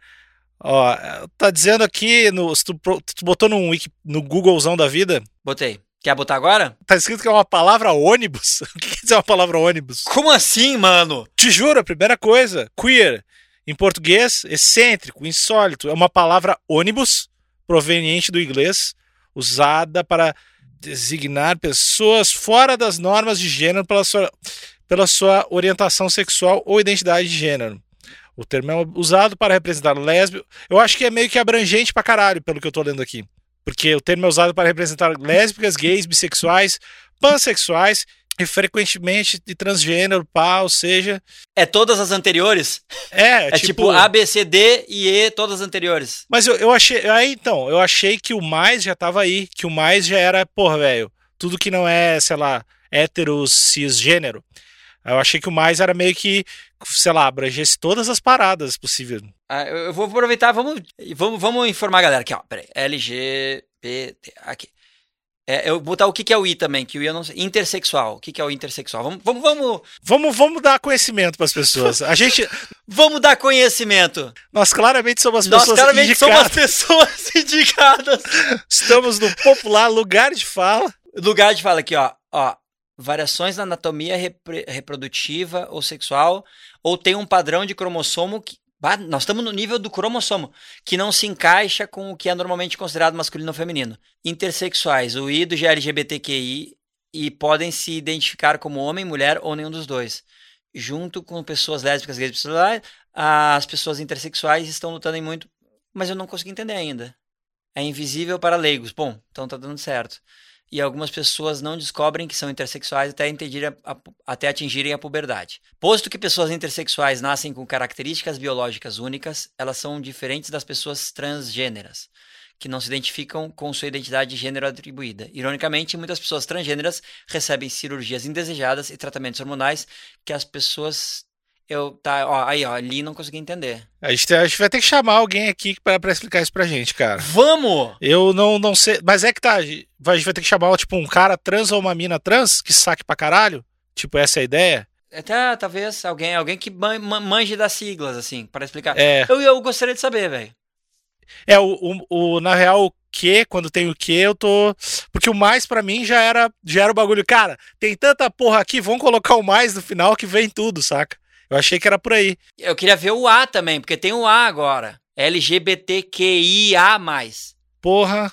Speaker 1: Ó, tá dizendo aqui, no, tu, tu botou no, no Googlezão da vida?
Speaker 2: Botei. Quer botar agora?
Speaker 1: Tá escrito que é uma palavra ônibus. O que quer dizer uma palavra ônibus?
Speaker 2: Como assim, mano?
Speaker 1: Te juro, a primeira coisa. Queer, em português, excêntrico, insólito. É uma palavra ônibus, proveniente do inglês, usada para designar pessoas fora das normas de gênero pela sua, pela sua orientação sexual ou identidade de gênero. O termo é usado para representar lésbico. Eu acho que é meio que abrangente pra caralho, pelo que eu tô lendo aqui porque o termo é usado para representar lésbicas, gays, bissexuais, pansexuais e frequentemente de transgênero, pá, ou seja.
Speaker 2: É todas as anteriores?
Speaker 1: É,
Speaker 2: é tipo, tipo A, B, C, D e E, todas as anteriores.
Speaker 1: Mas eu, eu achei. Aí então, eu achei que o mais já tava aí, que o mais já era, porra, velho, tudo que não é, sei lá, hétero, cisgênero. Eu achei que o mais era meio que, sei lá, abrangesse todas as paradas possíveis.
Speaker 2: Ah, eu vou aproveitar, vamos, vamos, vamos informar a galera aqui, ó. Peraí, LGBT, aqui. É, eu vou botar o que, que é o I também, que o I eu não sei. Intersexual. O que, que é o intersexual? Vamos, vamos, vamos.
Speaker 1: Vamos, vamos dar conhecimento para as pessoas. A gente.
Speaker 2: vamos dar conhecimento.
Speaker 1: Nós claramente somos as pessoas
Speaker 2: Nós claramente indicadas. somos as pessoas indicadas.
Speaker 1: Estamos no popular lugar de fala.
Speaker 2: Lugar de fala aqui, ó. Ó, variações na anatomia repre reprodutiva ou sexual, ou tem um padrão de cromossomo que. Nós estamos no nível do cromossomo, que não se encaixa com o que é normalmente considerado masculino ou feminino. Intersexuais, o I do LGBTQI, e podem se identificar como homem, mulher ou nenhum dos dois. Junto com pessoas lésbicas, gays, bissexuais, as pessoas intersexuais estão lutando em muito, mas eu não consegui entender ainda. É invisível para leigos. Bom, então tá dando certo e algumas pessoas não descobrem que são intersexuais até, a, até atingirem a puberdade. Posto que pessoas intersexuais nascem com características biológicas únicas, elas são diferentes das pessoas transgêneras, que não se identificam com sua identidade de gênero atribuída. Ironicamente, muitas pessoas transgêneras recebem cirurgias indesejadas e tratamentos hormonais que as pessoas eu, tá, ó, aí, ó, ali não consegui entender.
Speaker 1: A gente, a gente vai ter que chamar alguém aqui pra, pra explicar isso pra gente, cara.
Speaker 2: Vamos!
Speaker 1: Eu não, não sei. Mas é que tá. A gente vai ter que chamar, tipo, um cara trans ou uma mina trans que saque pra caralho. Tipo, essa é a ideia.
Speaker 2: Até talvez alguém, alguém que man- man- manje das siglas, assim, para explicar.
Speaker 1: É,
Speaker 2: Eu, eu gostaria de saber, velho.
Speaker 1: é o, o, o- na real, o que, quando tem o que, eu tô. Porque o mais pra mim já era, já era o bagulho. Cara, tem tanta porra aqui, vamos colocar o mais no final que vem tudo, saca? Eu achei que era por aí.
Speaker 2: Eu queria ver o A também, porque tem o A agora. LGBTQIA+.
Speaker 1: Porra.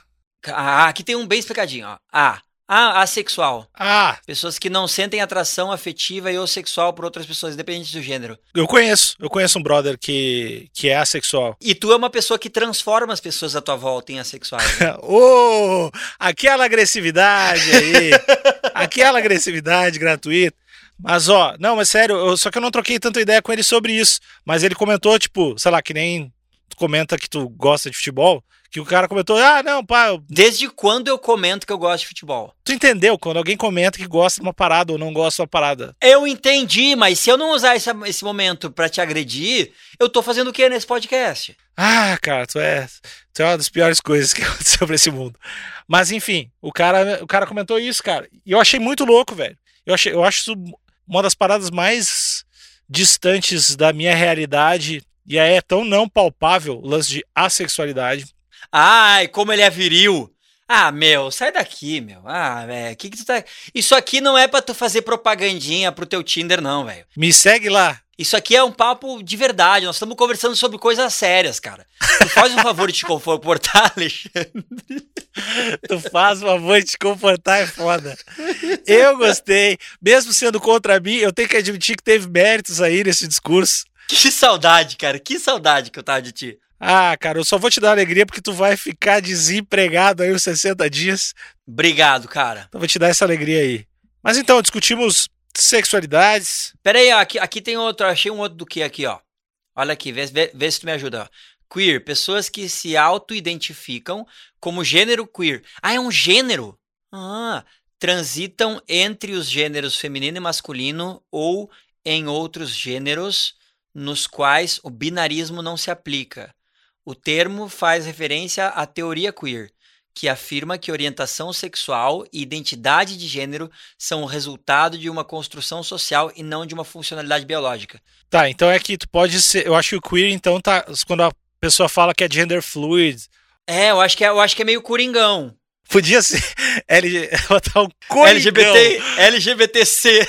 Speaker 2: Ah, aqui tem um bem explicadinho, ó. A. A, assexual.
Speaker 1: Ah,
Speaker 2: Pessoas que não sentem atração afetiva e ou sexual por outras pessoas, independente do gênero.
Speaker 1: eu conheço. Eu conheço um brother que, que é assexual.
Speaker 2: E tu é uma pessoa que transforma as pessoas à tua volta em assexuais. né?
Speaker 1: Ô, aquela agressividade aí. aquela agressividade gratuita. Mas, ó, não, mas sério, eu- só que eu não troquei tanta ideia com ele sobre isso. Mas ele comentou, tipo, sei lá, que nem tu comenta que tu gosta de futebol, que o cara comentou, ah, não, pá, eu-
Speaker 2: Desde quando eu comento que eu gosto de futebol?
Speaker 1: tu entendeu, quando alguém comenta que gosta de uma parada ou não gosta de uma parada.
Speaker 2: Eu entendi, mas se eu não usar esse, esse momento pra te agredir, eu tô fazendo o que nesse podcast?
Speaker 1: Ah, cara, tu é, tu é uma das piores coisas que aconteceu pra esse mundo. Mas enfim, o cara, o cara comentou isso, cara. E eu achei muito louco, velho. Eu, achei, eu acho isso uma das paradas mais distantes da minha realidade. E aí é tão não palpável o lance de assexualidade.
Speaker 2: Ai, como ele é viril. Ah, meu, sai daqui, meu. Ah, velho, que que tu tá... Isso aqui não é pra tu fazer propagandinha pro teu Tinder, não, velho.
Speaker 1: Me segue lá.
Speaker 2: Isso aqui é um papo de verdade. Nós estamos conversando sobre coisas sérias, cara. Tu faz um favor de te comportar, Alexandre.
Speaker 1: Tu faz uma favor de te comportar, é foda. Eu gostei. Mesmo sendo contra mim, eu tenho que admitir que teve méritos aí nesse discurso.
Speaker 2: Que saudade, cara. Que saudade que eu tava de ti.
Speaker 1: Ah, cara, eu só vou te dar alegria porque tu vai ficar desempregado aí uns 60 dias.
Speaker 2: Obrigado, cara.
Speaker 1: Então vou te dar essa alegria aí. Mas então, discutimos sexualidades.
Speaker 2: Pera aí, ó, aqui, aqui tem outro. Achei um outro do que aqui, ó. Olha aqui, vê, vê, vê se tu me ajuda. Queer, pessoas que se auto-identificam como gênero queer. Ah, é um gênero? Ah, transitam entre os gêneros feminino e masculino ou em outros gêneros nos quais o binarismo não se aplica. O termo faz referência à teoria queer, que afirma que orientação sexual e identidade de gênero são o resultado de uma construção social e não de uma funcionalidade biológica.
Speaker 1: Tá, então é que tu pode ser. Eu acho que o queer, então, tá. Quando a pessoa fala que é gender fluid.
Speaker 2: É, eu acho que é, eu acho que é meio coringão.
Speaker 1: Podia ser. Botar um coringão.
Speaker 2: LGBT, LGBTC.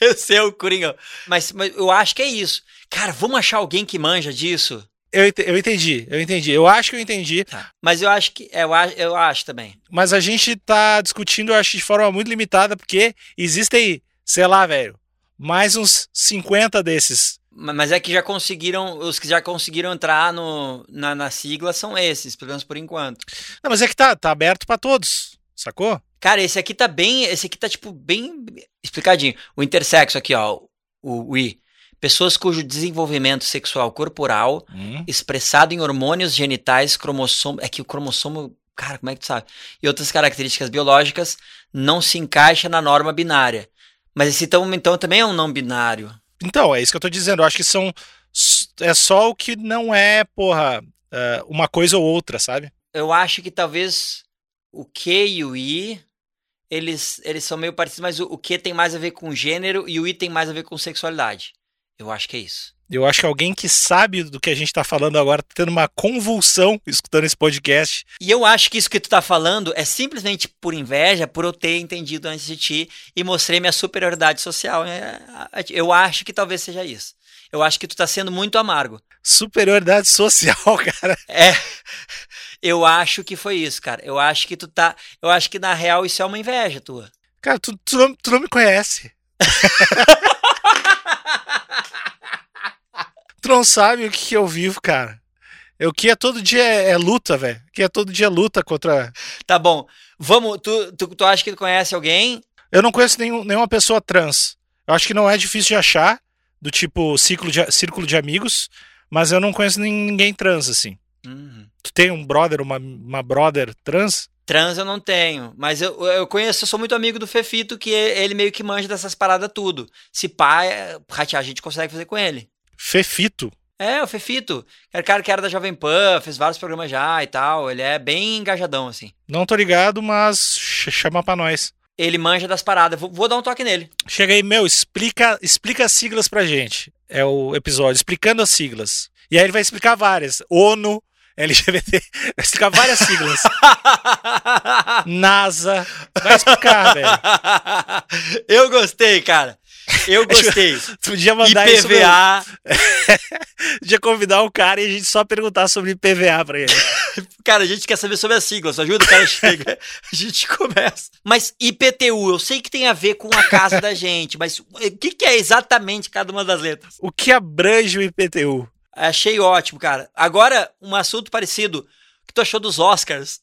Speaker 2: Esse é o coringão. Mas, mas eu acho que é isso. Cara, vamos achar alguém que manja disso?
Speaker 1: Eu, eu entendi, eu entendi. Eu acho que eu entendi.
Speaker 2: Mas eu acho que. é, Eu acho, eu acho também.
Speaker 1: Mas a gente tá discutindo, eu acho, de forma muito limitada, porque existem, sei lá, velho, mais uns 50 desses.
Speaker 2: Ma- Mas é que já conseguiram. Os que já conseguiram entrar no, na, na sigla são esses, pelo menos por enquanto.
Speaker 1: Não, mas é que tá, tá aberto pra todos, sacou?
Speaker 2: Cara, esse aqui tá bem. Esse aqui tá, tipo, bem explicadinho. O intersexo aqui, ó. O, o I. Pessoas cujo desenvolvimento sexual corporal,
Speaker 1: Hum.
Speaker 2: expressado em hormônios genitais, cromossomo. É que o cromossomo. Cara, como é que tu sabe? E outras características biológicas não se encaixa na norma binária. Mas esse então, então também é um não binário.
Speaker 1: Então, é isso que eu tô dizendo. Eu acho que são. É só o que não é, porra, é, uma coisa ou outra, sabe?
Speaker 2: Eu acho que talvez o Q e o I. Eles, eles são meio parecidos, mas o, o Q tem mais a ver com gênero e o I tem mais a ver com sexualidade. Eu acho que é isso.
Speaker 1: Eu acho que alguém que sabe do que a gente tá falando agora tá tendo uma convulsão escutando esse podcast.
Speaker 2: E eu acho que isso que tu tá falando é simplesmente por inveja, por eu ter entendido antes de ti e mostrei minha superioridade social. É, Eu acho que talvez seja isso. Eu acho que tu tá sendo muito amargo.
Speaker 1: Superioridade social, cara.
Speaker 2: É. Eu acho que foi isso, cara. Eu acho que tu tá. Eu acho que na real isso é uma inveja tua.
Speaker 1: Cara, tu, tu, não, tu não me conhece. tu não sabe o que, que eu vivo, cara. Eu que é todo dia é, é luta, velho. Que é todo dia luta contra.
Speaker 2: Tá bom. Vamos. Tu, tu, tu acha que tu conhece alguém?
Speaker 1: Eu não conheço nenhum, nenhuma pessoa trans. Eu acho que não é difícil de achar, do tipo círculo de, círculo de amigos, mas eu não conheço ninguém trans, assim.
Speaker 2: Uhum.
Speaker 1: Tu tem um brother, uma, uma brother trans?
Speaker 2: Trans eu não tenho, mas eu, eu conheço, eu sou muito amigo do Fefito, que ele meio que manja dessas paradas tudo. Se pá, é, ratear a gente consegue fazer com ele.
Speaker 1: Fefito.
Speaker 2: É, o Fefito. Era cara que era da Jovem Pan, fez vários programas já e tal. Ele é bem engajadão, assim.
Speaker 1: Não tô ligado, mas ch- chama pra nós.
Speaker 2: Ele manja das paradas. Vou, vou dar um toque nele.
Speaker 1: Chega aí, meu, explica, explica as siglas pra gente. É o episódio, explicando as siglas. E aí ele vai explicar várias. ONU, LGBT, vai explicar várias siglas. NASA, vai explicar, velho.
Speaker 2: Eu gostei, cara. Eu gostei.
Speaker 1: Tu podia mandar isso.
Speaker 2: IPVA.
Speaker 1: Podia convidar o cara e a gente só perguntar sobre IPVA pra ele.
Speaker 2: Cara, a gente quer saber sobre as siglas. Ajuda, o cara chega. A gente começa. Mas IPTU, eu sei que tem a ver com a casa da gente, mas o que, que é exatamente cada uma das letras?
Speaker 1: O que abrange o IPTU?
Speaker 2: Achei ótimo, cara. Agora, um assunto parecido. O que tu achou dos Oscars?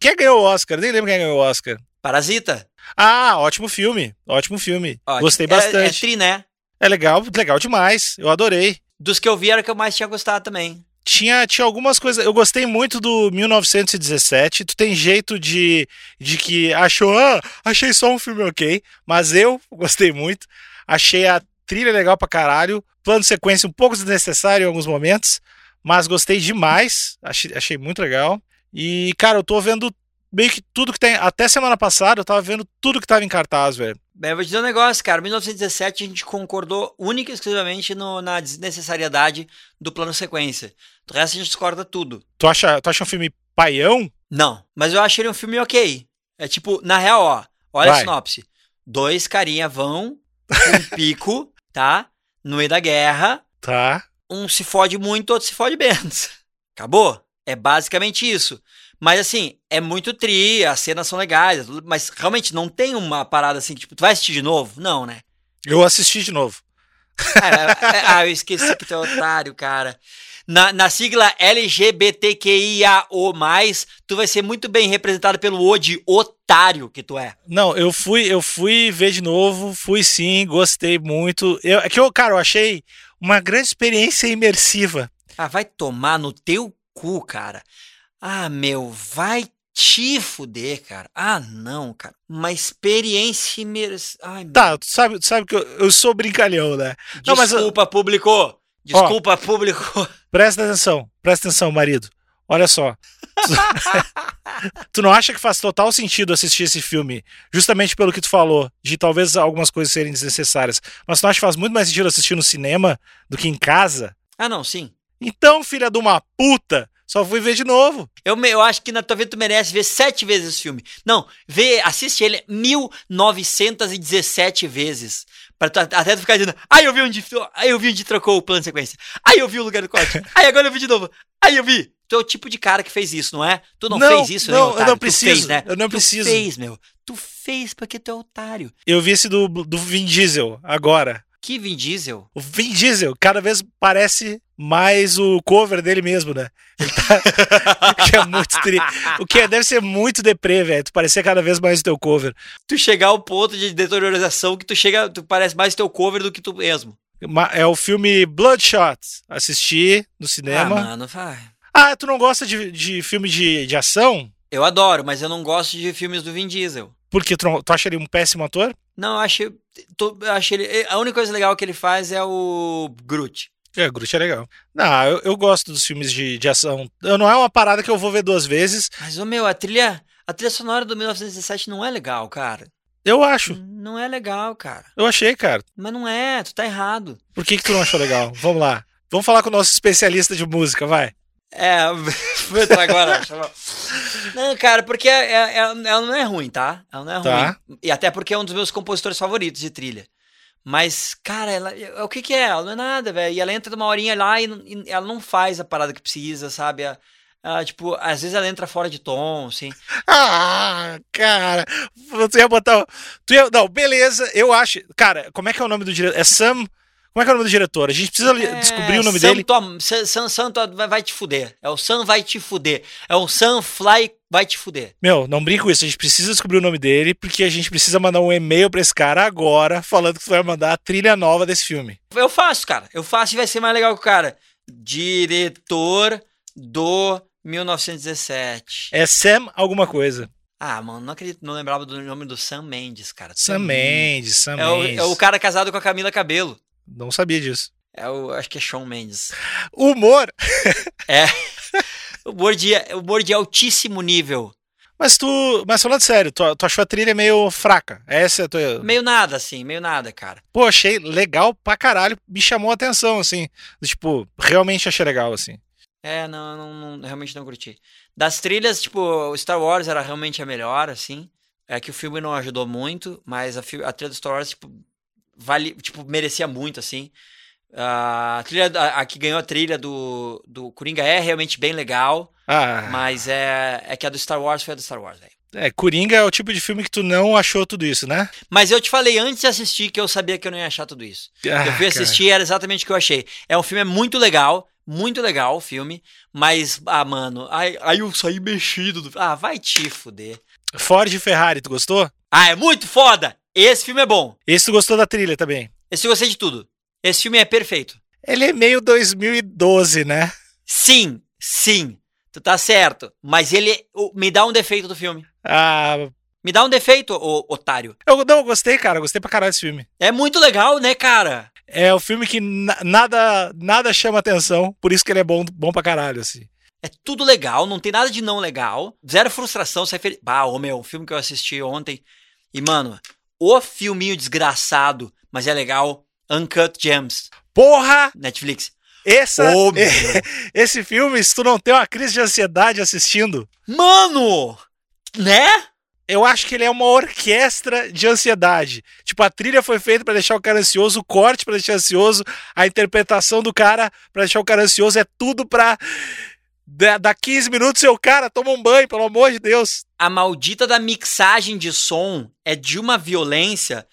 Speaker 1: Quem ganhou o Oscar? Nem lembro quem ganhou o Oscar.
Speaker 2: Parasita?
Speaker 1: Ah, ótimo filme. Ótimo filme.
Speaker 2: Ótimo.
Speaker 1: Gostei
Speaker 2: É- É,
Speaker 1: bastante.
Speaker 2: tri, né?
Speaker 1: É, legal, legal demais. Eu adorei.
Speaker 2: Dos que eu vi era o que eu mais tinha gostado também.
Speaker 1: Tinha, tinha algumas coisas. Eu gostei muito do 1917. Tu tem jeito de, de que achou, ah, achei só um filme ok. Mas eu gostei muito. Achei a trilha legal pra caralho. Plano de sequência um pouco desnecessário em alguns momentos. Mas gostei demais. Achei, achei muito legal. E, cara, eu tô vendo meio que tudo que tem. Até semana passada eu tava vendo tudo que tava em cartaz, velho.
Speaker 2: Bem, eu vou te dizer um negócio, cara. 1917 a gente concordou única e exclusivamente no- na desnecessariedade do plano sequência. Do resto a gente discorda tudo.
Speaker 1: Tu acha, tu acha um filme paião?
Speaker 2: Não, mas eu achei ele um filme ok. É tipo, na real, ó, olha a
Speaker 1: Vai.
Speaker 2: sinopse. Dois carinha vão um pico, tá? No meio da guerra.
Speaker 1: Tá.
Speaker 2: Um se fode muito, outro se fode menos. Acabou? É basicamente isso. Mas assim, é muito tri, as cenas são legais, é mas realmente não tem uma parada assim, tipo, tu vai assistir de novo? Não, né?
Speaker 1: Eu assisti de novo.
Speaker 2: Ah, é- é- ah, eu esqueci que tu é otário, cara. Na, na sigla LGBTQIAO+, tu vai ser muito bem representado pelo O de otário que tu é.
Speaker 1: Não, eu fui, eu fui ver de novo, fui sim, gostei muito. Eu, é que eu, cara, eu achei uma grande experiência imersiva.
Speaker 2: Ah, vai tomar no teu cu, cara. Ah, meu, vai te fuder, cara. Ah, não, cara. Uma experiência imersiva.
Speaker 1: Tá, tu sabe, tu sabe que eu, eu sou brincalhão, né? Não, mas eu-
Speaker 2: Desculpa, público. Desculpa, público.
Speaker 1: Presta atenção, presta atenção, marido. Olha só. Tu, tu não acha que faz total sentido assistir esse filme, justamente pelo que tu falou, de talvez algumas coisas serem desnecessárias, mas tu não acha que faz muito mais sentido assistir no cinema do que em casa?
Speaker 2: Ah, não, sim.
Speaker 1: Então, filha de uma puta, só fui ver de novo.
Speaker 2: Eu, eu acho que na tua vida tu merece ver sete vezes esse filme. Não, vê, assiste ele 1917 vezes. Pra tu, até tu ficar dizendo, ai eu vi onde, ai eu vi onde trocou o plano de sequência. Ai eu vi o lugar do corte. ai agora eu vi de novo. Ai eu vi. Tu é o tipo de cara que fez isso, não é? Tu não,
Speaker 1: Não,
Speaker 2: fez isso, né,
Speaker 1: não, eu
Speaker 2: otário?
Speaker 1: não
Speaker 2: Tu
Speaker 1: preciso,
Speaker 2: fez, né?
Speaker 1: eu não
Speaker 2: tu
Speaker 1: preciso.
Speaker 2: fez, meu. Tu fez porque tu é otário.
Speaker 1: Eu vi esse do, do Vin Diesel agora.
Speaker 2: Que Vin Diesel.
Speaker 1: O Vin Diesel cada vez parece mais o cover dele mesmo, né? Tá... que é muito tri... O que é- deve ser muito deprê, velho. Tu parecer cada vez mais o teu cover.
Speaker 2: Tu chegar ao ponto de deteriorização que tu chega, tu parece mais teu cover do que tu mesmo.
Speaker 1: É o filme Bloodshot. Assisti no
Speaker 2: Ah,
Speaker 1: cinema.
Speaker 2: mano, vai.
Speaker 1: Ah, tu não gosta de, de filme de, de ação?
Speaker 2: Eu adoro, mas eu não gosto de filmes do Vin Diesel.
Speaker 1: Porque tu, tu acha ele um péssimo ator?
Speaker 2: Não, eu achei, tô- eu achei ele. A única coisa legal que ele faz é o Groot.
Speaker 1: É, o Groot é legal. Não, eu, eu gosto dos filmes de, de ação. Eu, não é uma parada que eu vou ver duas vezes.
Speaker 2: Mas, ô meu, a trilha, a trilha sonora do 1917 não é legal, cara.
Speaker 1: Eu acho.
Speaker 2: Não é legal, cara.
Speaker 1: Eu achei, cara.
Speaker 2: Mas não é, tu tá errado.
Speaker 1: Por que, que tu não achou legal? Vamos lá. Vamos falar com o nosso especialista de música, vai.
Speaker 2: É, vou entrar agora. não, cara, porque é- é- é- ela não é ruim, tá? Ela não é
Speaker 1: Tá.
Speaker 2: ruim. E até porque é um dos meus compositores favoritos de trilha. Mas, cara, ela, o que que é? Ela não é nada, velho. E ela entra numa horinha lá e, e ela não faz a parada que precisa, sabe? A- a, tipo, às vezes ela entra fora de tom, assim.
Speaker 1: Ah, cara. Tu ia botar. Tu ia... Não, beleza, eu acho. Cara, como é que é o nome do diretor? É Sam. Como é que é o nome do diretor? A gente precisa li- descobrir o nome
Speaker 2: Sam
Speaker 1: dele.
Speaker 2: Sam, Sam, Sam Tom vai, te fuder. É o Sam vai te fuder. É o Sam Fly vai te fuder.
Speaker 1: Meu, não brinca com isso. A gente precisa descobrir o nome dele, porque a gente precisa mandar um e-mail pra esse cara agora, falando que tu vai mandar a trilha nova desse filme.
Speaker 2: Eu faço, cara. Eu faço e vai ser mais legal que o cara. Diretor do 1917.
Speaker 1: É Sam alguma coisa.
Speaker 2: Ah, mano, não acredito, não lembrava do nome do Sam Mendes, cara.
Speaker 1: Sam Mendes, Sam
Speaker 2: É o,
Speaker 1: Mendes.
Speaker 2: é o cara casado com a Camila Cabelo.
Speaker 1: Não sabia disso.
Speaker 2: É o, acho que é Shawn Mendes.
Speaker 1: Humor.
Speaker 2: É. Humor de, humor de altíssimo nível.
Speaker 1: Mas tu. Mas falando sério, tu, tu achou a trilha meio fraca. Essa é a tua.
Speaker 2: Meio nada, assim, meio nada, cara.
Speaker 1: Pô, achei legal pra caralho. Me chamou a atenção, assim. Tipo, realmente achei legal, assim.
Speaker 2: É, não, não, não, realmente não curti. Das trilhas, tipo, o Star Wars era realmente a melhor, assim. É que o filme não ajudou muito, mas a, a trilha do Star Wars, tipo, vale, tipo, merecia muito, assim. A trilha, a, a, que ganhou a trilha do, do Coringa é realmente bem legal.
Speaker 1: Ah.
Speaker 2: Mas é, é que a do Star Wars foi a do Star Wars, velho.
Speaker 1: É, Coringa é o tipo de filme que tu não achou tudo isso, né?
Speaker 2: Mas eu te falei antes de assistir que eu sabia que eu não ia achar tudo isso.
Speaker 1: Ah,
Speaker 2: eu fui assistir e era exatamente o que eu achei. É um filme muito legal, muito legal o filme, mas, ah, mano, aí, aí eu saí mexido. Do... Ah, vai te fuder.
Speaker 1: Ford e Ferrari, tu gostou?
Speaker 2: Ah, é muito foda! Esse filme é bom.
Speaker 1: Esse tu gostou da trilha também?
Speaker 2: Esse eu gostei de tudo. Esse filme é perfeito.
Speaker 1: Ele é meio 2012, né?
Speaker 2: Sim, sim. Tu tá certo. Mas ele me dá um defeito do filme.
Speaker 1: Ah.
Speaker 2: Me dá um defeito, ô, otário.
Speaker 1: Eu não, eu gostei, cara. Eu gostei pra caralho desse filme.
Speaker 2: É muito legal, né, cara?
Speaker 1: É o um filme que nada nada chama atenção, por isso que ele é bom, bom pra caralho, assim.
Speaker 2: É tudo legal, não tem nada de não legal. Zero frustração, sai feliz. Ah, ô meu, o filme que eu assisti ontem. E, mano, o filminho desgraçado, mas é legal. Uncut Gems.
Speaker 1: Porra!
Speaker 2: Netflix.
Speaker 1: Essa, oh, esse filme, se tu não tem uma crise de ansiedade assistindo.
Speaker 2: Mano! Né?
Speaker 1: Eu acho que ele é uma orquestra de ansiedade. Tipo, a trilha foi feita para deixar o cara ansioso, o corte para deixar ansioso, a interpretação do cara para deixar o cara ansioso, é tudo pra. Da 15 minutos, seu cara, toma um banho, pelo amor de Deus.
Speaker 2: A maldita da mixagem de som é de uma violência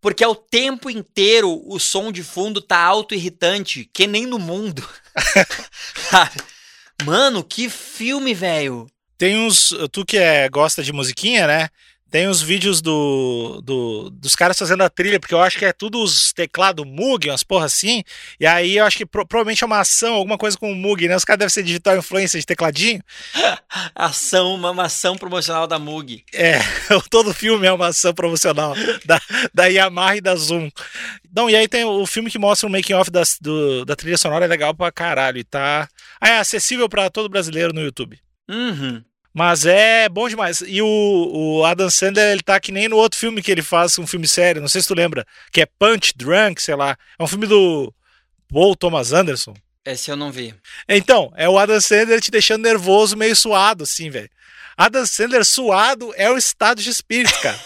Speaker 2: porque é o tempo inteiro o som de fundo tá auto-irritante, que nem no mundo. Mano, que filme, velho.
Speaker 1: Tem uns. Tu que é, gosta de musiquinha, né? Tem os vídeos do, do, dos caras fazendo a trilha, porque eu acho que é tudo os teclados Moog, umas porra assim. E aí eu acho que pro, provavelmente é uma ação, alguma coisa com o Moog, né? Os caras devem ser digital influência de tecladinho.
Speaker 2: ação, uma ação promocional da Moog.
Speaker 1: É, todo filme é uma ação promocional da, da Yamaha e da Zoom. Não, e aí tem o filme que mostra o making off da, do, da trilha sonora, é legal pra caralho. E tá. Ah, é acessível para todo brasileiro no YouTube.
Speaker 2: Uhum.
Speaker 1: Mas é bom demais. E o, o, Adam Sandler, ele tá que nem no outro filme que ele faz, um filme sério, não sei se tu lembra, que é Punch Drunk, sei lá. É um filme do Paul Thomas Anderson.
Speaker 2: Esse eu não vi.
Speaker 1: Então, é o Adam Sandler te deixando nervoso, meio suado, assim, velho. Adam Sandler suado é o estado de espírito, cara.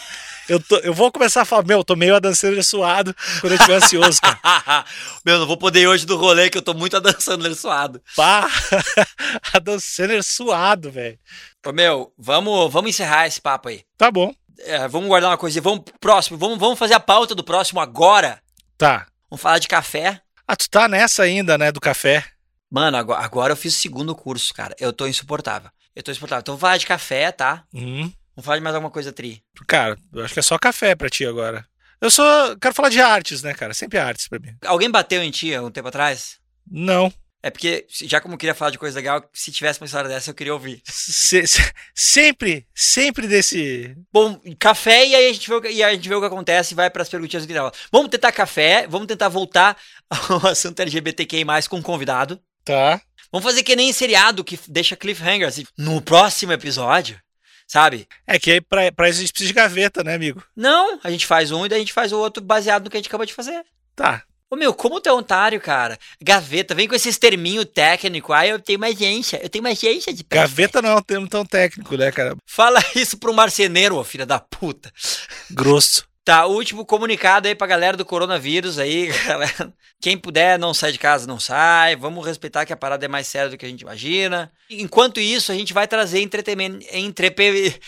Speaker 1: Eu, tô, eu vou começar a falar, meu, eu tô meio Adam Sandler suado quando eu estiver ansioso, cara.
Speaker 2: meu, não vou poder ir hoje do rolê que eu tô muito Adam Sandler suado.
Speaker 1: Pá, Adam Sandler suado, velho.
Speaker 2: Ô, meu, vamos, vamos encerrar esse papo aí.
Speaker 1: Tá bom.
Speaker 2: É, vamos guardar uma coisa. Vamos pro próximo. Vamos, vamos fazer a pauta do próximo agora.
Speaker 1: Tá.
Speaker 2: Vamos falar de café.
Speaker 1: Ah, tu tá nessa ainda, né, do café.
Speaker 2: Mano, agora, agora eu fiz o segundo curso, cara. Eu tô insuportável. Eu tô insuportável. Então vamos falar de café, tá?
Speaker 1: Uhum.
Speaker 2: Vamos falar de mais alguma coisa, Tri.
Speaker 1: Cara, eu acho que é só café pra ti agora. Eu só quero falar de artes, né, cara? Sempre artes pra mim.
Speaker 2: Alguém bateu em ti há um tempo atrás?
Speaker 1: Não.
Speaker 2: É porque, já como eu queria falar de coisa legal, se tivesse uma história dessa, eu queria ouvir.
Speaker 1: Se, se, sempre, sempre desse.
Speaker 2: Bom, café e aí a gente vê, e a gente vê o que acontece e vai para as perguntinhas do que Vamos tentar café, vamos tentar voltar ao assunto LGBTQI com um convidado.
Speaker 1: Tá.
Speaker 2: Vamos fazer que nem seriado que deixa cliffhangers. Assim, no próximo episódio, sabe?
Speaker 1: É que aí pra, pra isso a gente precisa de gaveta, né, amigo?
Speaker 2: Não, a gente faz um e daí a gente faz o outro baseado no que a gente acabou de fazer.
Speaker 1: Tá,
Speaker 2: Ô meu, como tu é otário, cara? Gaveta, vem com esses terminhos técnicos. Ah, eu tenho uma agência, eu tenho uma agência de
Speaker 1: Gaveta não é um termo tão técnico, né, cara?
Speaker 2: Fala isso pro marceneiro, ô filha da puta.
Speaker 1: Grosso.
Speaker 2: Tá, último comunicado aí pra galera do coronavírus aí, galera. Quem puder não sai de casa, não sai. Vamos respeitar que a parada é mais séria do que a gente imagina. Enquanto isso, a gente vai trazer entretenimento, entrepe,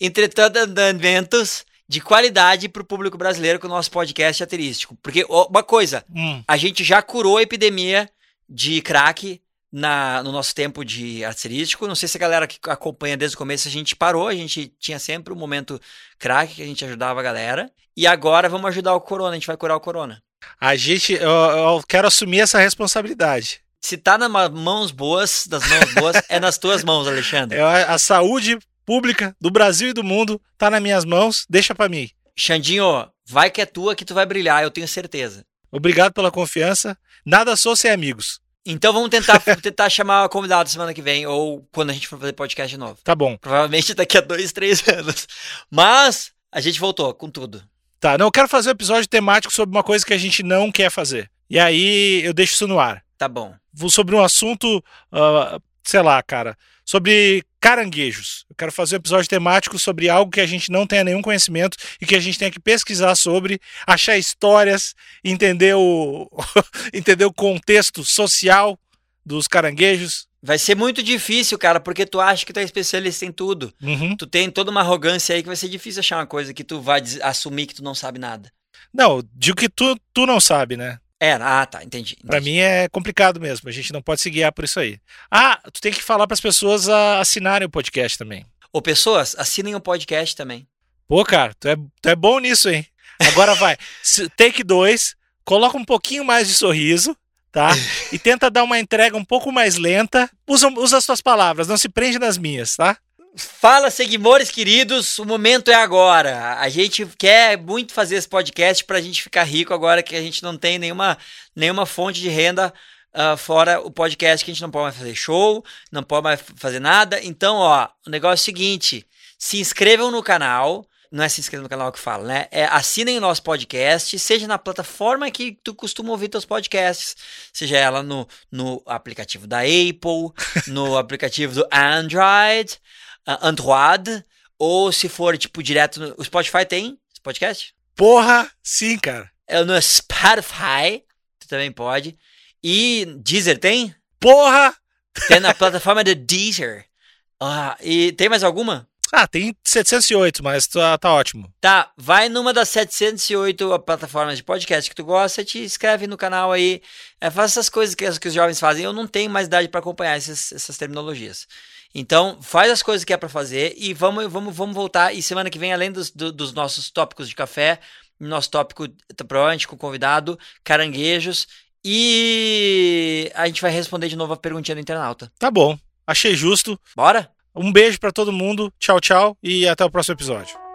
Speaker 2: entretenimentos de qualidade para o público brasileiro com o nosso podcast aterístico. Porque, uma coisa,
Speaker 1: hum.
Speaker 2: a gente já curou a epidemia de crack na, no nosso tempo de arterístico. Não sei se a galera que acompanha desde o começo, a gente parou, a gente tinha sempre um momento crack que a gente ajudava a galera. E agora vamos ajudar o corona, a gente vai curar o corona.
Speaker 1: A gente, eu, eu quero assumir essa responsabilidade.
Speaker 2: Se tá nas mãos boas, das mãos boas, é nas tuas mãos, Alexandre.
Speaker 1: É a saúde pública do Brasil e do mundo tá nas minhas mãos, deixa para mim.
Speaker 2: Xandinho, vai que é tua que tu vai brilhar, eu tenho certeza.
Speaker 1: Obrigado pela confiança. Nada sou sem amigos.
Speaker 2: Então vamos tentar, tentar chamar convidado semana que vem, ou quando a gente for fazer podcast de novo.
Speaker 1: Tá bom.
Speaker 2: Provavelmente daqui a dois, três anos. Mas a gente voltou com tudo.
Speaker 1: Tá, não, eu quero fazer um episódio temático sobre uma coisa que a gente não quer fazer. E aí eu deixo isso no ar.
Speaker 2: Tá bom.
Speaker 1: Vou Sobre um assunto, uh, sei lá, cara, sobre caranguejos. Eu quero fazer um episódio temático sobre algo que a gente não tenha nenhum conhecimento e que a gente tenha que pesquisar sobre, achar histórias, entender o, entender o contexto social dos caranguejos.
Speaker 2: Vai ser muito difícil, cara, porque tu acha que tu é especialista em tudo.
Speaker 1: Uhum.
Speaker 2: Tu tem toda uma arrogância aí que vai ser difícil achar uma coisa que tu vai assumir que tu não sabe nada.
Speaker 1: Não, digo que tu, tu não sabe, né?
Speaker 2: É, ah, tá, entendi.
Speaker 1: Pra
Speaker 2: entendi.
Speaker 1: mim é complicado mesmo. A gente não pode se guiar por isso aí. Ah, tu tem que falar pras pessoas a assinarem o podcast também.
Speaker 2: Ô, pessoas, assinem o podcast também.
Speaker 1: Pô, cara, tu é, tu é bom nisso, hein? Agora vai. Take 2, coloca um pouquinho mais de sorriso, tá? E tenta dar uma entrega um pouco mais lenta. Usa, usa as suas palavras, não se prende nas minhas, tá?
Speaker 2: Fala, seguidores queridos, o momento é agora. A gente quer muito fazer esse podcast pra gente ficar rico agora que a gente não tem nenhuma, nenhuma fonte de renda ah, fora o podcast, que a gente não pode mais fazer show, não pode mais fazer nada. Então, ó, o negócio é o seguinte: se inscrevam no canal. Não é se inscrever no canal que fala, né? É assinem o nosso podcast, seja na plataforma que tu costuma ouvir teus podcasts, seja ela no, no aplicativo da Apple, no aplicativo do Android, Android, ou se for, tipo, direto no... O Spotify tem esse podcast?
Speaker 1: Porra, sim, cara.
Speaker 2: É no Spotify, tu também pode. E Deezer tem?
Speaker 1: Porra!
Speaker 2: Tem na plataforma do Deezer. Ah, e tem mais alguma?
Speaker 1: Ah, tem 708, mas tá, tá ótimo.
Speaker 2: Tá, vai numa das 708 plataformas de podcast que tu gosta, te inscreve no canal aí, é, faz essas coisas que, que os jovens fazem. Eu não tenho mais idade para acompanhar essas, essas terminologias. Então, faz as coisas que é para fazer e vamos, vamos, vamos voltar. E semana que vem, além dos, do- dos nossos tópicos de café, nosso tópico, provavelmente com convidado, caranguejos, e a gente vai responder de novo a perguntinha do internauta.
Speaker 1: Tá bom. Achei justo.
Speaker 2: Bora?
Speaker 1: Um beijo pra todo mundo. Tchau, tchau. E até o próximo episódio.